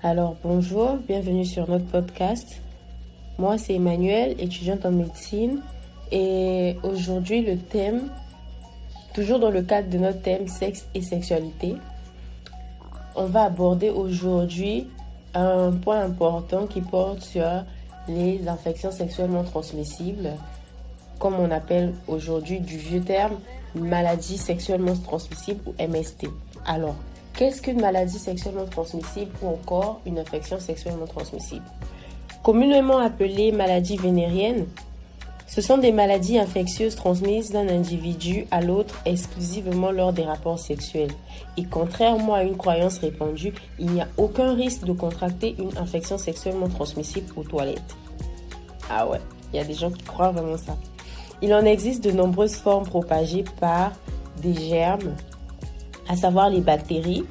Alors bonjour, bienvenue sur notre podcast. Moi c'est Emmanuel, étudiante en médecine et aujourd'hui le thème, toujours dans le cadre de notre thème sexe et sexualité, on va aborder aujourd'hui un point important qui porte sur les infections sexuellement transmissibles, comme on appelle aujourd'hui du vieux terme maladie sexuellement transmissible ou MST. Alors, qu'est-ce qu'une maladie sexuellement transmissible ou encore une infection sexuellement transmissible? Communément appelée maladie vénérienne, ce sont des maladies infectieuses transmises d'un individu à l'autre exclusivement lors des rapports sexuels. Et contrairement à une croyance répandue, il n'y a aucun risque de contracter une infection sexuellement transmissible aux toilettes. Ah ouais, il y a des gens qui croient vraiment ça. Il en existe de nombreuses formes propagées par des germes, à savoir les bactéries,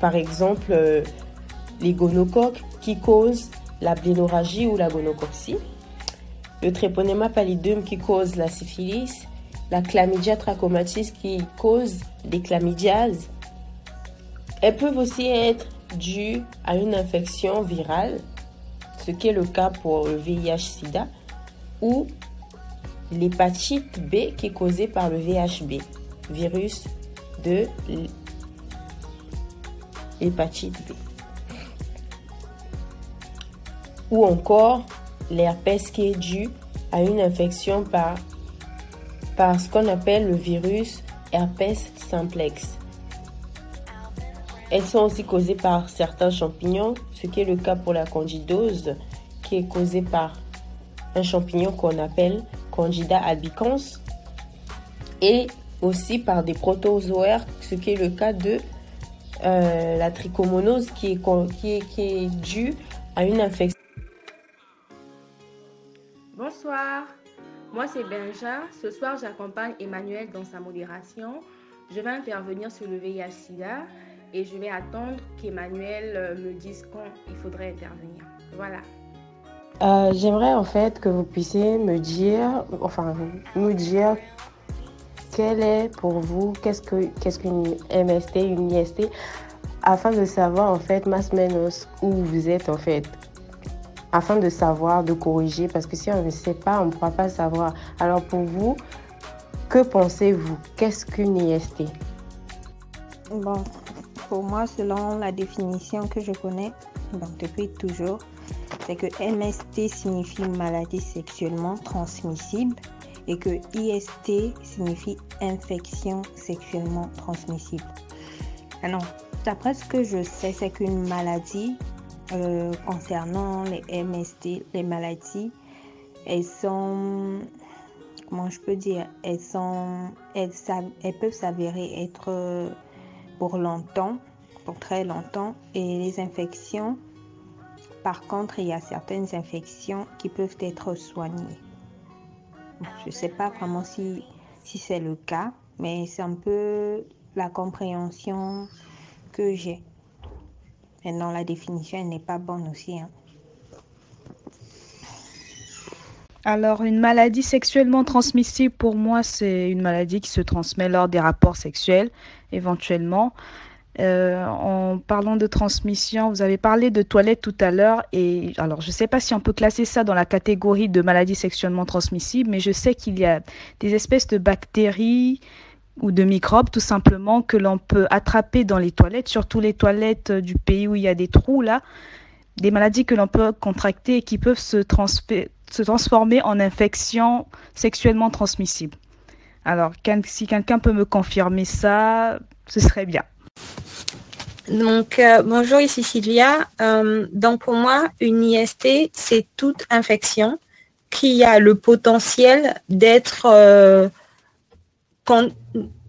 par exemple euh, les gonocoques qui causent la blénorragie ou la gonococcie, le Treponema pallidum qui cause la syphilis, la chlamydia trachomatis qui cause des chlamydiases. Elles peuvent aussi être dues à une infection virale, ce qui est le cas pour le VIH-Sida, ou l'hépatite B qui est causée par le VHB, virus de l'hépatite B. Ou encore l'herpès qui est dû à une infection par, par ce qu'on appelle le virus herpès simplex. Elles sont aussi causées par certains champignons, ce qui est le cas pour la candidose, qui est causée par un champignon qu'on appelle Candida albicans, et aussi par des protozoaires, ce qui est le cas de euh, la trichomonose, qui est, qui est, qui est due à une infection. Bonsoir, moi c'est Benja. Ce soir, j'accompagne Emmanuel dans sa modération. Je vais intervenir sur le VIH-Sida et je vais attendre qu'Emmanuel euh, me dise quand il faudrait intervenir. Voilà. Euh, j'aimerais en fait que vous puissiez me dire, enfin, me dire quel est pour vous, qu'est-ce que qu'est-ce qu'une MST, une IST, afin de savoir en fait, masse menos, où vous êtes en fait. Afin de savoir, de corriger, parce que si on ne sait pas, on ne pourra pas savoir. Alors pour vous, que pensez-vous? Qu'est-ce qu'une IST Bon, pour moi, selon la définition que je connais, donc depuis toujours, c'est que MST signifie maladie sexuellement transmissible et que IST signifie infection sexuellement transmissible. Alors, d'après ce que je sais, c'est qu'une maladie euh, concernant les MST, les maladies, elles sont, comment je peux dire, elles sont, elles, elles peuvent s'avérer être pour longtemps, pour très longtemps, et les infections, par contre, il y a certaines infections qui peuvent être soignées. Je ne sais pas vraiment si, si c'est le cas, mais c'est un peu la compréhension que j'ai. Maintenant, la définition n'est pas bonne aussi. Hein. Alors, une maladie sexuellement transmissible, pour moi, c'est une maladie qui se transmet lors des rapports sexuels, éventuellement. Euh, en parlant de transmission, vous avez parlé de toilettes tout à l'heure. Et alors, je ne sais pas si on peut classer ça dans la catégorie de maladies sexuellement transmissibles, mais je sais qu'il y a des espèces de bactéries ou de microbes tout simplement que l'on peut attraper dans les toilettes, surtout les toilettes euh, du pays où il y a des trous là, des maladies que l'on peut contracter et qui peuvent se, se transformer en infections sexuellement transmissibles. Alors, si quelqu'un peut me confirmer ça, ce serait bien. Donc, euh, bonjour, ici Sylvia. Euh, donc, pour moi, une IST, c'est toute infection qui a le potentiel d'être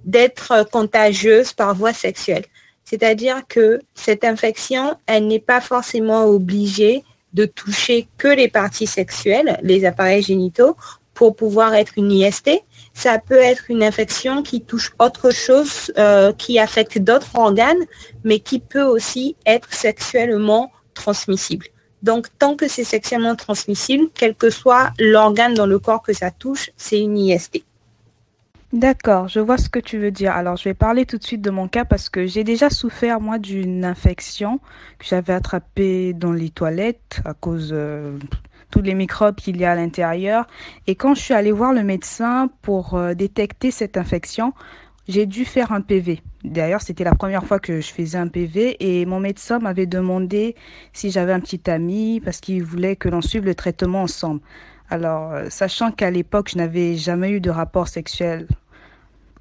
d'être contagieuse par voie sexuelle. C'est-à-dire que cette infection, elle n'est pas forcément obligée de toucher que les parties sexuelles, les appareils génitaux, pour pouvoir être une IST. Ça peut être une infection qui touche autre chose, euh, qui affecte d'autres organes, mais qui peut aussi être sexuellement transmissible. Donc, tant que c'est sexuellement transmissible, quel que soit l'organe dans le corps que ça touche, c'est une IST. D'accord, je vois ce que tu veux dire. Alors, je vais parler tout de suite de mon cas parce que j'ai déjà souffert, moi, d'une infection que j'avais attrapée dans les toilettes à cause de tous les microbes qu'il y a à l'intérieur. Et quand je suis allée voir le médecin pour euh, détecter cette infection, j'ai dû faire un PV. D'ailleurs, c'était la première fois que je faisais un PV et mon médecin m'avait demandé si j'avais un petit ami parce qu'il voulait que l'on suive le traitement ensemble. Alors, euh, sachant qu'à l'époque, je n'avais jamais eu de rapport sexuel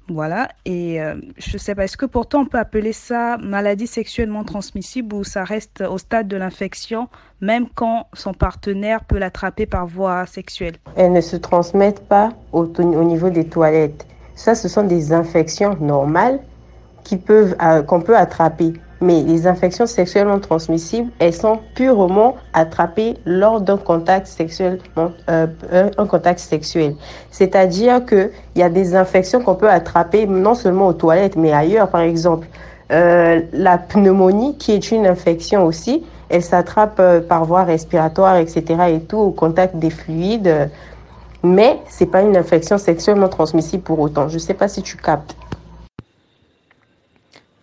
voilà, et euh, je ne sais pas, est-ce que pourtant on peut appeler ça maladie sexuellement transmissible ou ça reste au stade de l'infection, même quand son partenaire peut l'attraper par voie sexuelle? Elles ne se transmettent pas au, au niveau des toilettes. Ça, ce sont des infections normales euh, qu'on peut attraper. Mais les infections sexuellement transmissibles, elles sont purement attrapées lors d'un contact sexuel, euh, un contact sexuel. C'est-à-dire que il y a des infections qu'on peut attraper non seulement aux toilettes, mais ailleurs. Par exemple, euh, la pneumonie, qui est une infection aussi, elle s'attrape euh, par voie respiratoire, etc. et tout au contact des fluides. Mais c'est pas une infection sexuellement transmissible pour autant. Je sais pas si tu captes.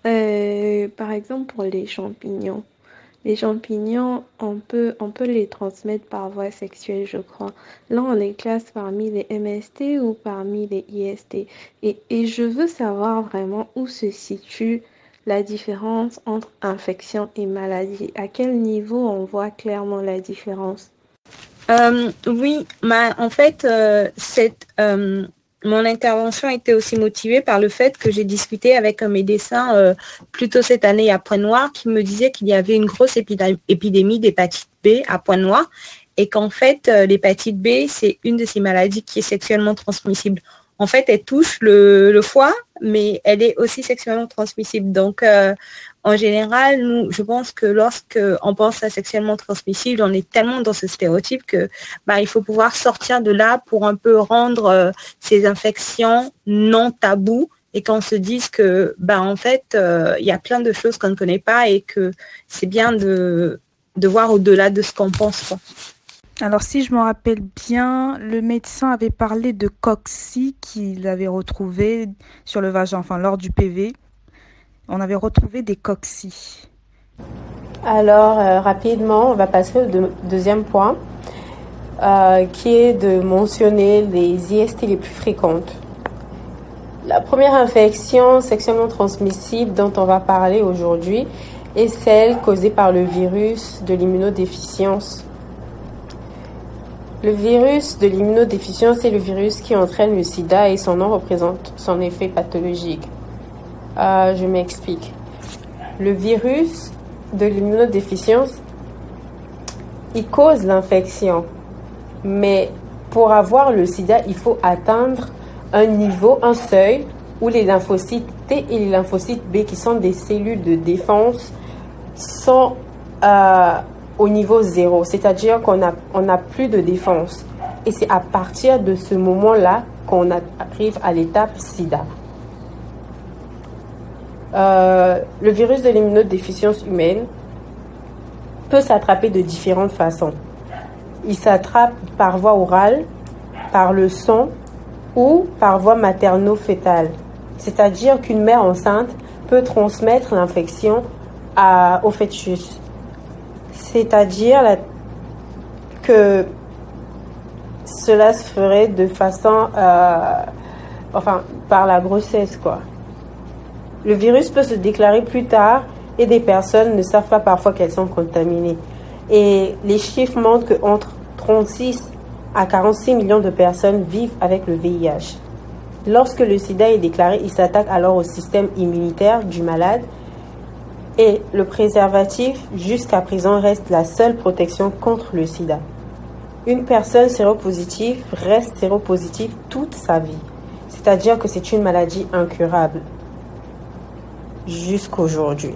Euh, par exemple, pour les champignons. Les champignons, on peut, on peut les transmettre par voie sexuelle, je crois. Là, on les classe parmi les MST ou parmi les IST. Et, et je veux savoir vraiment où se situe la différence entre infection et maladie. À quel niveau on voit clairement la différence? Euh, Oui, en fait, euh, cette, euh, mon intervention était aussi motivée par le fait que j'ai discuté avec un médecin euh, plus tôt cette année à Pointe-Noire qui me disait qu'il y avait une grosse épidémie d'hépatite B à Pointe-Noire et qu'en fait, euh, l'hépatite B, c'est une de ces maladies qui est sexuellement transmissible. En fait, elle touche le, foie, mais elle est aussi sexuellement transmissible. Donc, euh, en général, nous, je pense que lorsqu'on pense à sexuellement transmissible, on est tellement dans ce stéréotype que bah, il faut pouvoir sortir de là pour un peu rendre euh, ces infections non tabous et qu'on se dise que bah, en fait, euh, il y a plein de choses qu'on ne connaît pas et que c'est bien de, voir au-delà de ce qu'on pense. Alors si je me rappelle bien, le médecin avait parlé de cocci qu'il avait retrouvé sur le vagin, enfin lors du PV on avait retrouvé des coccyx. Alors, euh, rapidement, on va passer au deuxième point, euh, qui est de mentionner les IST les plus fréquentes. La première infection sexuellement transmissible dont on va parler aujourd'hui est celle causée par le virus de l'immunodéficience. Le virus de l'immunodéficience est le virus qui entraîne le sida et son nom représente son effet pathologique. Euh, je m'explique. Le virus de l'immunodéficience, il cause l'infection. Mais pour avoir le sida, il faut atteindre un niveau, un seuil où les lymphocytes T et les lymphocytes B, qui sont des cellules de défense, sont euh, au niveau zéro. C'est-à-dire qu'on n'a on a plus de défense. Et c'est à partir de ce moment-là qu'on arrive à l'étape sida. Euh, le virus de l'immunodéficience humaine peut s'attraper de différentes façons. Il s'attrape par voie orale, par le sang ou par voie materno-fétale. C'est-à-dire qu'une mère enceinte peut transmettre l'infection au fœtus. C'est-à-dire que cela se ferait de façon, euh, enfin, par la grossesse, quoi. Le virus peut se déclarer plus tard et des personnes ne savent pas parfois qu'elles sont contaminées. Et les chiffres montrent qu'entre 36 à 46 millions de personnes vivent avec le VIH. Lorsque le sida est déclaré, il s'attaque alors au système immunitaire du malade et le préservatif, jusqu'à présent, reste la seule protection contre le sida. Une personne séropositive reste séropositive toute sa vie, c'est-à-dire que c'est une maladie incurable jusqu'aujourd'hui.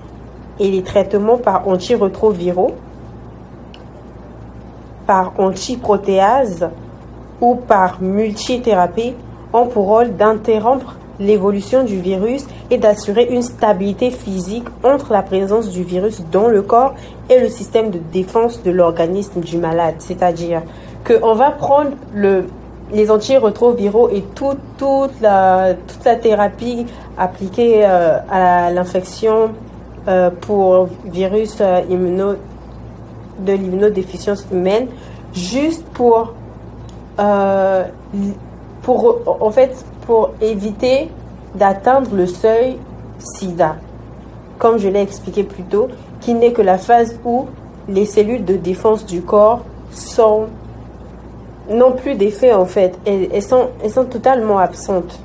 Et les traitements par antirétroviraux, par antiprotéase ou par multithérapie ont pour rôle d'interrompre l'évolution du virus et d'assurer une stabilité physique entre la présence du virus dans le corps et le système de défense de l'organisme du malade. C'est-à-dire qu'on va prendre le, les antirétroviraux et toute, toute, la, toute la thérapie appliquée à l'infection pour virus immuno, de l'immunodéficience humaine, juste pour, pour, en fait, pour éviter d'atteindre le seuil SIDA, comme je l'ai expliqué plus tôt, qui n'est que la phase où les cellules de défense du corps sont n'ont plus d'effet en fait, elles, sont, elles sont totalement absentes.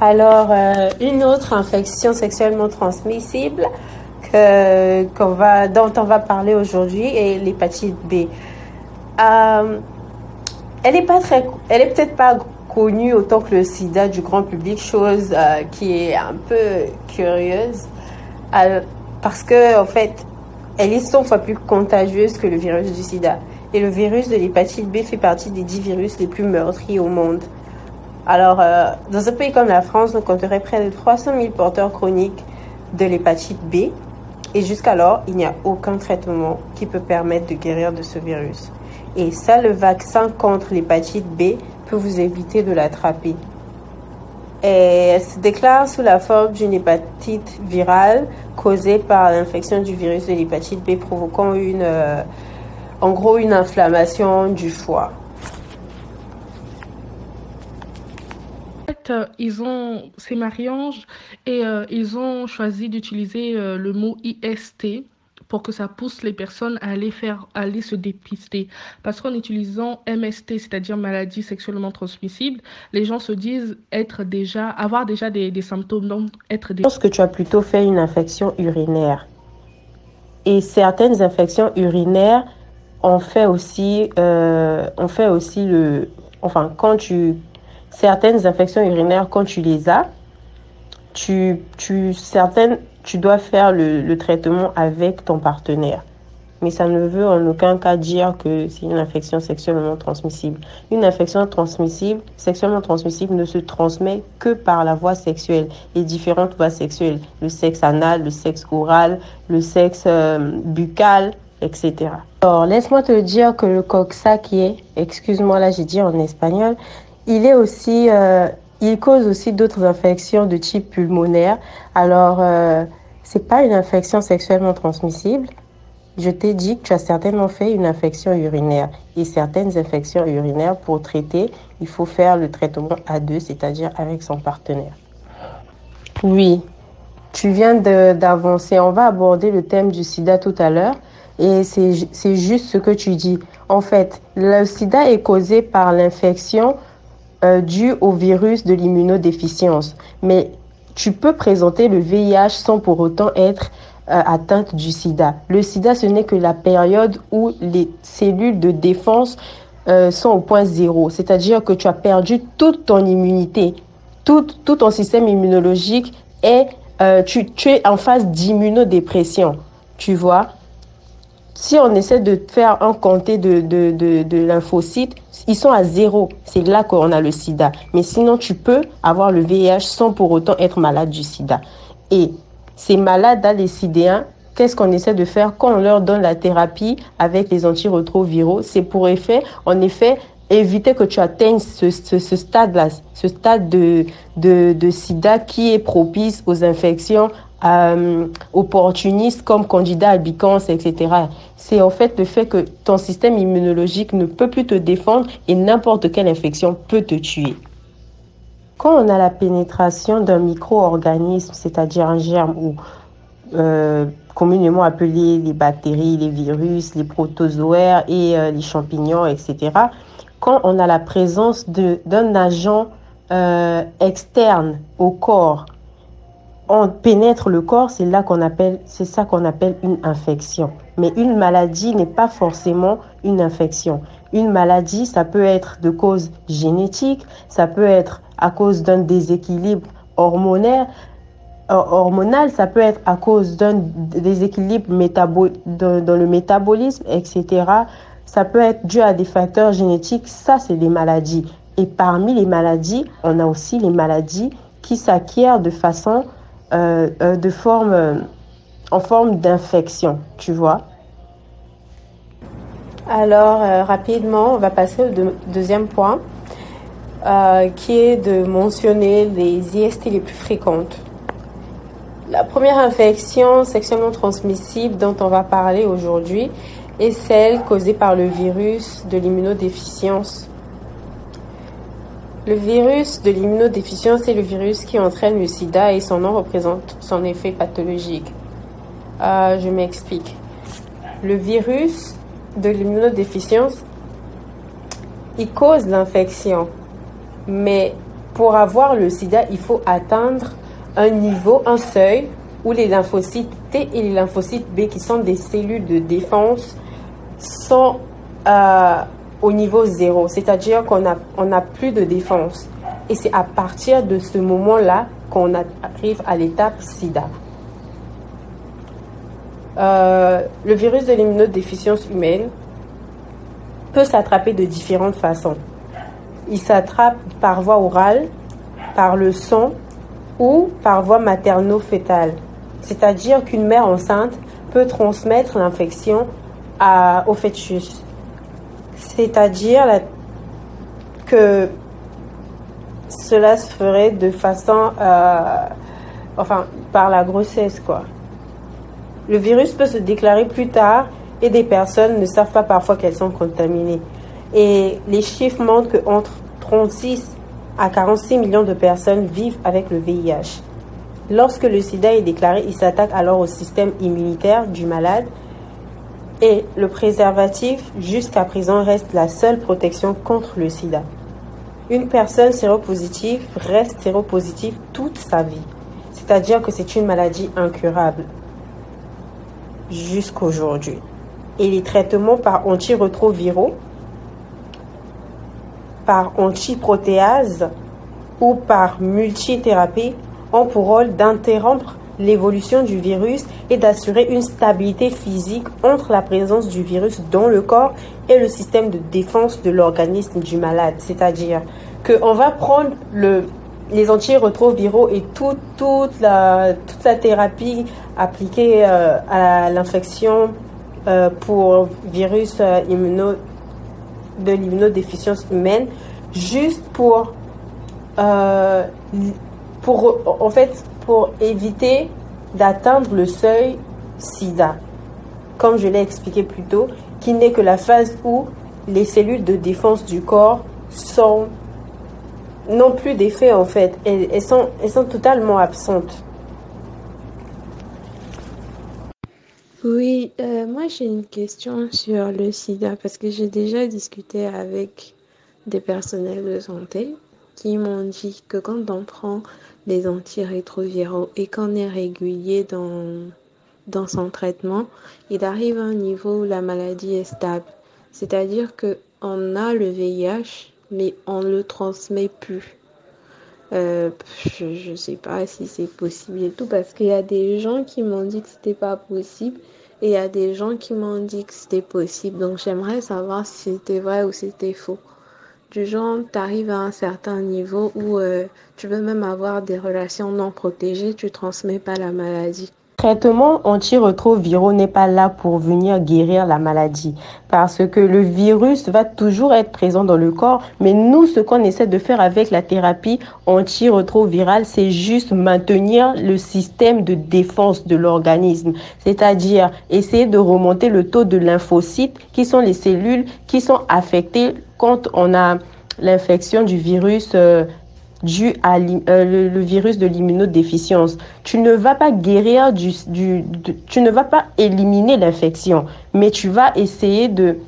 Alors, euh, une autre infection sexuellement transmissible que, va, dont on va parler aujourd'hui est l'hépatite B. Euh, elle est pas très, elle est peut-être pas connue autant que le sida du grand public, chose euh, qui est un peu curieuse, parce que en fait, elle est 100 fois plus contagieuse que le virus du sida. Et le virus de l'hépatite B fait partie des 10 virus les plus meurtriers au monde. Alors, euh, dans un pays comme la France, on compterait près de 300 000 porteurs chroniques de l'hépatite B. Et jusqu'alors, il n'y a aucun traitement qui peut permettre de guérir de ce virus. Et ça, le vaccin contre l'hépatite B peut vous éviter de l'attraper. Elle se déclare sous la forme d'une hépatite virale causée par l'infection du virus de l'hépatite B provoquant une, euh, en gros une inflammation du foie. Euh, ils ont, c'est Marie-Ange, et euh, ils ont choisi d'utiliser le mot IST pour que ça pousse les personnes à aller faire, aller se dépister. Parce qu'en utilisant MST, c'est-à-dire maladie sexuellement transmissible, les gens se disent être déjà, avoir déjà des, des symptômes, donc être Je pense que tu as plutôt fait une infection urinaire. Et certaines infections urinaires ont fait aussi, euh, on fait aussi le, enfin quand tu, certaines infections urinaires quand tu les as, tu, tu certaines tu dois faire le, traitement avec ton partenaire. Mais ça ne veut en aucun cas dire que c'est une infection sexuellement transmissible. Une infection transmissible, sexuellement transmissible, ne se transmet que par la voie sexuelle et différentes voies sexuelles. Le sexe anal, le sexe oral, le sexe euh, buccal, etc. Alors, laisse-moi te dire que le est, excuse-moi là j'ai dit en espagnol, il est aussi, euh, il cause aussi d'autres infections de type pulmonaire. Alors, euh, c'est pas une infection sexuellement transmissible. Je t'ai dit que tu as certainement fait une infection urinaire. Et certaines infections urinaires, pour traiter, il faut faire le traitement à deux, c'est-à-dire avec son partenaire. Oui, tu viens d'avancer. On va aborder le thème du sida tout à l'heure. Et c'est juste ce que tu dis. En fait, le sida est causé par l'infection euh, due au virus de l'immunodéficience. Mais tu peux présenter le VIH sans pour autant être euh, atteinte du sida. Le sida, ce n'est que la période où les cellules de défense euh, sont au point zéro, c'est-à-dire que tu as perdu toute ton immunité, tout, tout ton système immunologique est, euh, tu es en phase d'immunodépression, tu vois? Si on essaie de faire un comté de, de, de, lymphocytes, ils sont à zéro. C'est là qu'on a le sida. Mais sinon, tu peux avoir le VIH sans pour autant être malade du sida. Et ces malades-là, les sidéens, qu'est-ce qu'on essaie de faire? Quand on leur donne la thérapie avec les antirétroviraux C'est pour effet, en effet, éviter que tu atteignes ce, ce, stade-là, ce stade de, de, de sida qui est propice aux infections euh, opportunistes comme candidat albicans, etc. C'est en fait le fait que ton système immunologique ne peut plus te défendre et n'importe quelle infection peut te tuer. Quand on a la pénétration d'un micro-organisme, c'est-à-dire un germe ou euh, communément appelé les bactéries, les virus, les protozoaires et euh, les champignons, etc., quand on a la présence d'un agent euh, externe au corps on pénètre le corps, c'est là qu'on appelle, c'est ça qu'on appelle une infection. Mais une maladie n'est pas forcément une infection. Une maladie, ça peut être de cause génétique, ça peut être à cause d'un déséquilibre hormonal, euh, hormonal, ça peut être à cause d'un déséquilibre métabo dans le métabolisme, etc. Ça peut être dû à des facteurs génétiques. Ça, c'est des maladies. Et parmi les maladies, on a aussi les maladies qui s'acquièrent de façon euh, euh, de forme, euh, en forme d'infection, tu vois. Alors, rapidement, on va passer au deuxième point, qui est de mentionner les IST les plus fréquentes. La première infection sexuellement transmissible dont on va parler aujourd'hui est celle causée par le virus de l'immunodéficience. Le virus de l'immunodéficience est le virus qui entraîne le sida et son nom représente son effet pathologique. Euh, je m'explique. Le virus de l'immunodéficience, il cause l'infection. Mais pour avoir le sida, il faut atteindre un niveau, un seuil où les lymphocytes T et les lymphocytes B, qui sont des cellules de défense, sont euh, au niveau zéro. C'est-à-dire qu'on n'a on a plus de défense. Et c'est à partir de ce moment-là qu'on arrive à l'étape sida. Euh, le virus de l'immunodéficience humaine peut s'attraper de différentes façons. Il s'attrape par voie orale, par le sang ou par voie materno-fétale. C'est-à-dire qu'une mère enceinte peut transmettre l'infection au fœtus. C'est-à-dire que cela se ferait de façon, euh, enfin, par la grossesse, quoi. Le virus peut se déclarer plus tard et des personnes ne savent pas parfois qu'elles sont contaminées. Et les chiffres montrent qu'entre 36 à 46 millions de personnes vivent avec le VIH. Lorsque le sida est déclaré, il s'attaque alors au système immunitaire du malade et le préservatif, jusqu'à présent, reste la seule protection contre le sida. Une personne séropositive reste séropositive toute sa vie, c'est-à-dire que c'est une maladie incurable jusqu'aujourd'hui. Et les traitements par antirétroviraux, par antiprotéase ou par multithérapie ont pour rôle d'interrompre l'évolution du virus et d'assurer une stabilité physique entre la présence du virus dans le corps et le système de défense de l'organisme du malade. C'est-à-dire qu'on va prendre le, les antirétroviraux et toute, la, toute la thérapie appliquée euh, à l'infection euh, pour virus euh, immuno, de l'immunodéficience humaine, juste pour, pour, en fait, pour éviter d'atteindre le seuil SIDA, comme je l'ai expliqué plus tôt, qui n'est que la phase où les cellules de défense du corps sont n'ont plus d'effet en fait. Elles, sont, elles sont totalement absentes. Oui, euh, moi j'ai une question sur le sida parce que j'ai déjà discuté avec des personnels de santé qui m'ont dit que quand on prend des antirétroviraux et qu'on est régulier dans, son traitement, il arrive à un niveau où la maladie est stable. C'est-à-dire qu'on a le VIH, mais on ne le transmet plus. Euh, je ne sais pas si c'est possible et tout, parce qu'il y a des gens qui m'ont dit que c'était pas possible et il y a des gens qui m'ont dit que c'était possible. Donc j'aimerais savoir si c'était vrai ou c'était faux. Du genre, tu arrives à un certain niveau où euh, tu veux même avoir des relations non protégées, tu transmets pas la maladie traitement antirétroviraux n'est pas là pour venir guérir la maladie parce que le virus va toujours être présent dans le corps. Mais nous, ce qu'on essaie de faire avec la thérapie antirétrovirale, c'est juste maintenir le système de défense de l'organisme, c'est-à-dire essayer de remonter le taux de lymphocytes qui sont les cellules qui sont affectées quand on a l'infection du virus euh, dû à euh, le, virus de l'immunodéficience. Tu ne vas pas guérir du, du tu ne vas pas éliminer l'infection, mais tu vas essayer de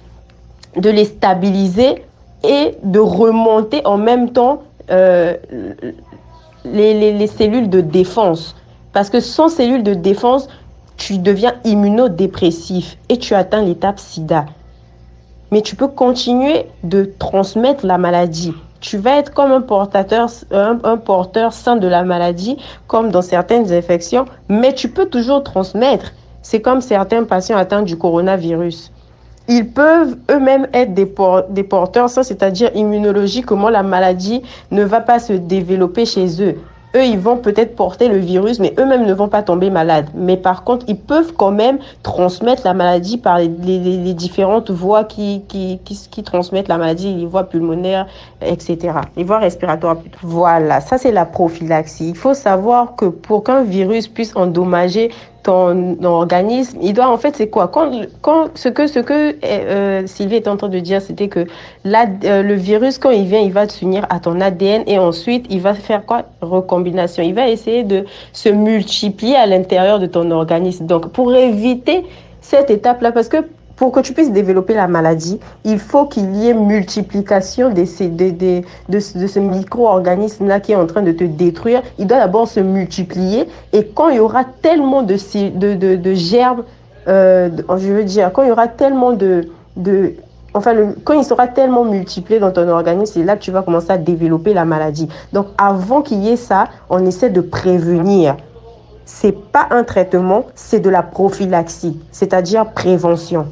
de les stabiliser et de remonter en même temps euh, les, les, les, cellules de défense. Parce que sans cellules de défense, tu deviens immunodépressif et tu atteins l'étape sida. Mais tu peux continuer de transmettre la maladie tu vas être comme un un, porteur sain de la maladie, comme dans certaines infections, mais tu peux toujours transmettre. C'est comme certains patients atteints du coronavirus. Ils peuvent eux-mêmes être des, des porteurs sains, c'est-à-dire immunologiquement, la maladie ne va pas se développer chez eux. Eux, ils vont peut-être porter le virus, mais eux-mêmes ne vont pas tomber malades. Mais par contre, ils peuvent quand même transmettre la maladie par les, différentes voies qui, qui, qui, transmettent la maladie, les voies pulmonaires, etc. Les voies respiratoires. Voilà, ça c'est la prophylaxie. Il faut savoir que pour qu'un virus puisse endommager ton organisme, il doit en fait c'est quoi? Quand, quand ce que ce que euh, Sylvie est en train de dire c'était que euh, le virus quand il vient il va s'unir à ton ADN et ensuite il va faire quoi? Recombination. Il va essayer de se multiplier à l'intérieur de ton organisme. Donc pour éviter cette étape là parce que pour que tu puisses développer la maladie, il faut qu'il y ait multiplication de, ces, de, de, de, ce micro-organisme-là qui est en train de te détruire. Il doit d'abord se multiplier et quand il y aura tellement de, de, de, germes, euh, je veux dire, quand il y aura tellement de... de Enfin, quand il sera tellement multiplié dans ton organisme, c'est là que tu vas commencer à développer la maladie. Donc, avant qu'il y ait ça, on essaie de prévenir. C'est pas un traitement, c'est de la prophylaxie, c'est-à-dire prévention.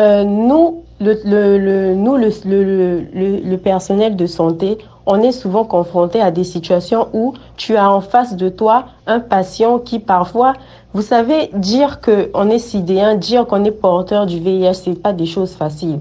Euh, nous, le, le, nous le, le, personnel de santé, on est souvent confronté à des situations où tu as en face de toi un patient qui parfois, vous savez, dire qu'on est sidéen, dire qu'on est porteur du VIH, c'est pas des choses faciles.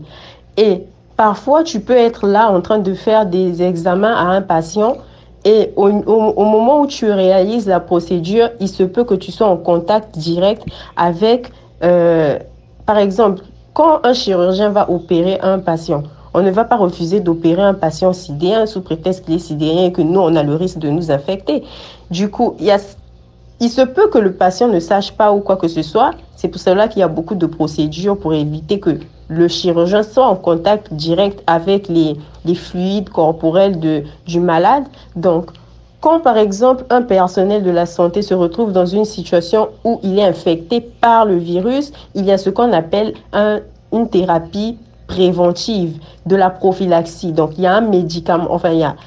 Et parfois, tu peux être là en train de faire des examens à un patient et au, au, moment où tu réalises la procédure, il se peut que tu sois en contact direct avec, euh, par exemple, quand un chirurgien va opérer un patient, on ne va pas refuser d'opérer un patient sidéen sous prétexte qu'il est sidéen et que nous, on a le risque de nous infecter. Du coup, il se peut que le patient ne sache pas ou quoi que ce soit. C'est pour cela qu'il y a beaucoup de procédures pour éviter que le chirurgien soit en contact direct avec les, les fluides corporels de, du malade. Donc, quand par exemple un personnel de la santé se retrouve dans une situation où il est infecté par le virus, il y a ce qu'on appelle un, une thérapie préventive de la prophylaxie. Donc il y a un médicament, enfin il y a,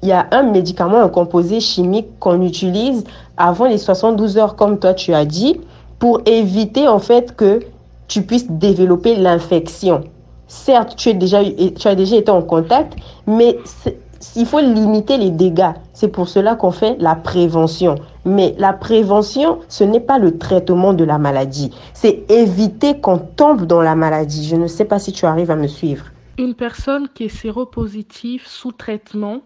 il y a un médicament, un composé chimique qu'on utilise avant les 72 heures, comme toi tu as dit, pour éviter en fait que tu puisses développer l'infection. Certes, tu, es déjà, tu as déjà été en contact, mais il faut limiter les dégâts. C'est pour cela qu'on fait la prévention. Mais la prévention, ce n'est pas le traitement de la maladie. C'est éviter qu'on tombe dans la maladie. Je ne sais pas si tu arrives à me suivre. Une personne qui est séropositive sous traitement,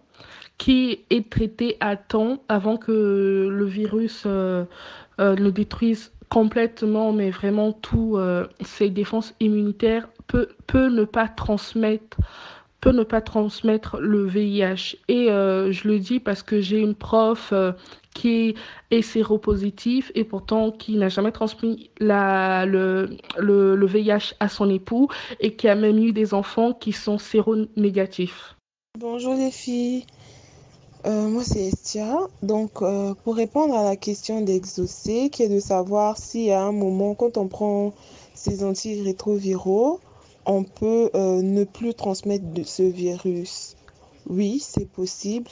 qui est traitée à temps avant que le virus euh, euh, ne détruise complètement, mais vraiment tous euh, ses défenses immunitaires, peut ne pas transmettre peut ne pas transmettre le VIH. Et euh, je le dis parce que j'ai une prof euh, qui est séropositive et pourtant qui n'a jamais transmis la, le, le, le, VIH à son époux et qui a même eu des enfants qui sont séronégatifs. Bonjour les filles, euh, moi c'est Estia. Donc pour répondre à la question d'exaucer, qui est de savoir si à un moment quand on prend ces antirétroviraux, on peut euh, ne plus transmettre ce virus. Oui, c'est possible.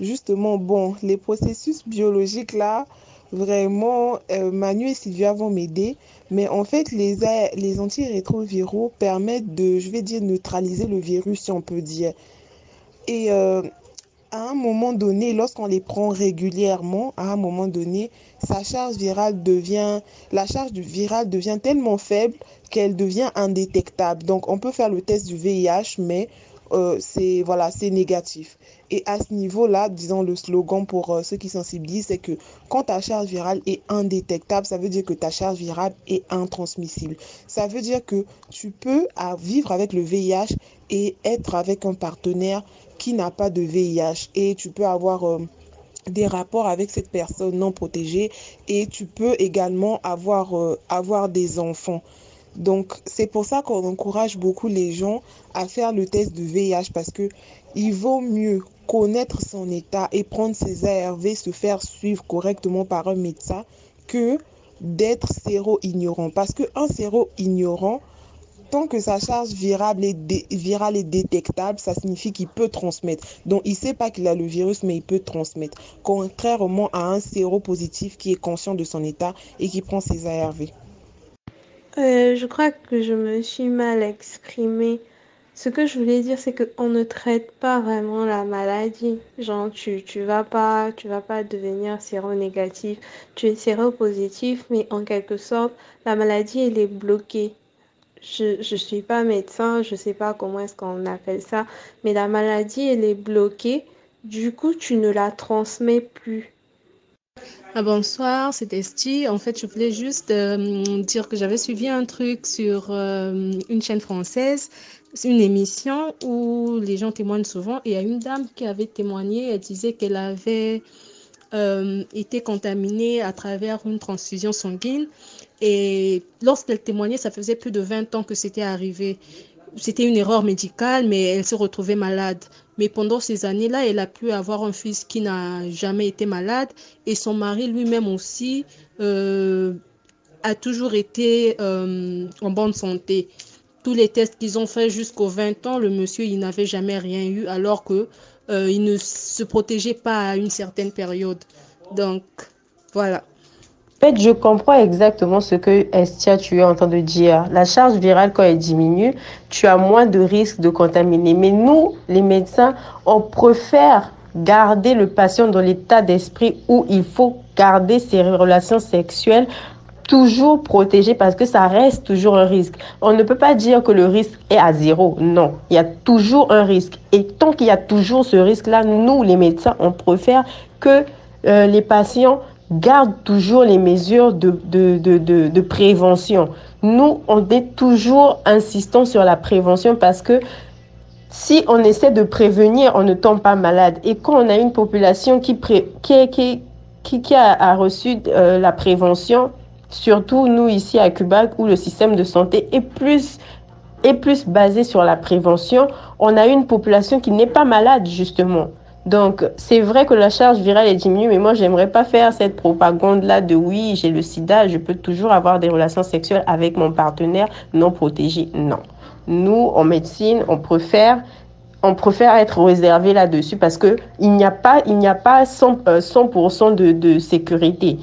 Justement, bon, les processus biologiques là, vraiment, euh, Manu et Sylvia vont m'aider. Mais en fait, les, les antirétroviraux permettent de, je vais dire, neutraliser le virus, si on peut dire. Euh, à un moment donné, lorsqu'on les prend régulièrement, à un moment donné, sa charge virale devient, la charge virale devient tellement faible qu'elle devient indétectable. Donc, on peut faire le test du VIH, mais euh, c'est voilà, c'est négatif. Et à ce niveau-là, disons le slogan pour euh, ceux qui sensibilisent, c'est que quand ta charge virale est indétectable, ça veut dire que ta charge virale est intransmissible. Ça veut dire que tu peux vivre avec le VIH et être avec un partenaire qui n'a pas de VIH et tu peux avoir euh, des rapports avec cette personne non protégée et tu peux également avoir, avoir des enfants. Donc, c'est pour ça qu'on encourage beaucoup les gens à faire le test de VIH parce que il vaut mieux connaître son état et prendre ses ARV, se faire suivre correctement par un médecin que d'être séro-ignorant. Parce qu'un séro-ignorant, tant que sa charge virale est, virale est détectable, ça signifie qu'il peut transmettre. Donc, il ne sait pas qu'il a le virus, mais il peut transmettre. Contrairement à un séropositif qui est conscient de son état et qui prend ses ARV. Euh, je crois que je me suis mal exprimée ce que je voulais dire, c'est qu'on ne traite pas vraiment la maladie. Genre, tu, tu vas pas, tu vas pas devenir séronégatif. Tu es séropositif, mais en quelque sorte, la maladie, elle est bloquée. Je, je suis pas médecin, je sais pas comment est-ce qu'on appelle ça, mais la maladie, elle est bloquée. Du coup, tu ne la transmets plus. Ah, bonsoir, c'est Esti. En fait, je voulais juste euh, dire que j'avais suivi un truc sur euh, une chaîne française, une émission où les gens témoignent souvent. Et il y a une dame qui avait témoigné, elle disait qu'elle avait euh, été contaminée à travers une transfusion sanguine. Et lorsqu'elle témoignait, ça faisait plus de 20 ans que c'était arrivé. C'était une erreur médicale, mais elle se retrouvait malade. Mais pendant ces années-là, elle a pu avoir un fils qui n'a jamais été malade et son mari lui-même aussi euh, a toujours été euh, en bonne santé. Tous les tests qu'ils ont faits jusqu'aux 20 ans, le monsieur, il n'avait jamais rien eu alors que euh, il ne se protégeait pas à une certaine période. Donc, voilà. Fait, je comprends exactement ce que Estia, tu es en train de dire. La charge virale, quand elle diminue, tu as moins de risques de contaminer. Mais nous, les médecins, on préfère garder le patient dans l'état d'esprit où il faut garder ses relations sexuelles toujours protégées parce que ça reste toujours un risque. On ne peut pas dire que le risque est à zéro. Non, il y a toujours un risque. Et tant qu'il y a toujours ce risque-là, nous, les médecins, on préfère que euh, les patients garde toujours les mesures de, de, de, de, prévention. Nous, on est toujours insistant sur la prévention parce que si on essaie de prévenir, on ne tombe pas malade. Et quand on a une population qui, pré, qui, qui, qui, qui a, a reçu euh, la prévention, surtout nous ici à Cuba, où le système de santé est plus, est plus basé sur la prévention, on a une population qui n'est pas malade, justement. Donc, c'est vrai que la charge virale est diminuée, mais moi, j'aimerais pas faire cette propagande-là de oui, j'ai le sida, je peux toujours avoir des relations sexuelles avec mon partenaire non protégé. Non. Nous, en médecine, on préfère on préfère être réservé là-dessus parce que il n'y a pas, il n'y a pas 100%, 100 de, de sécurité.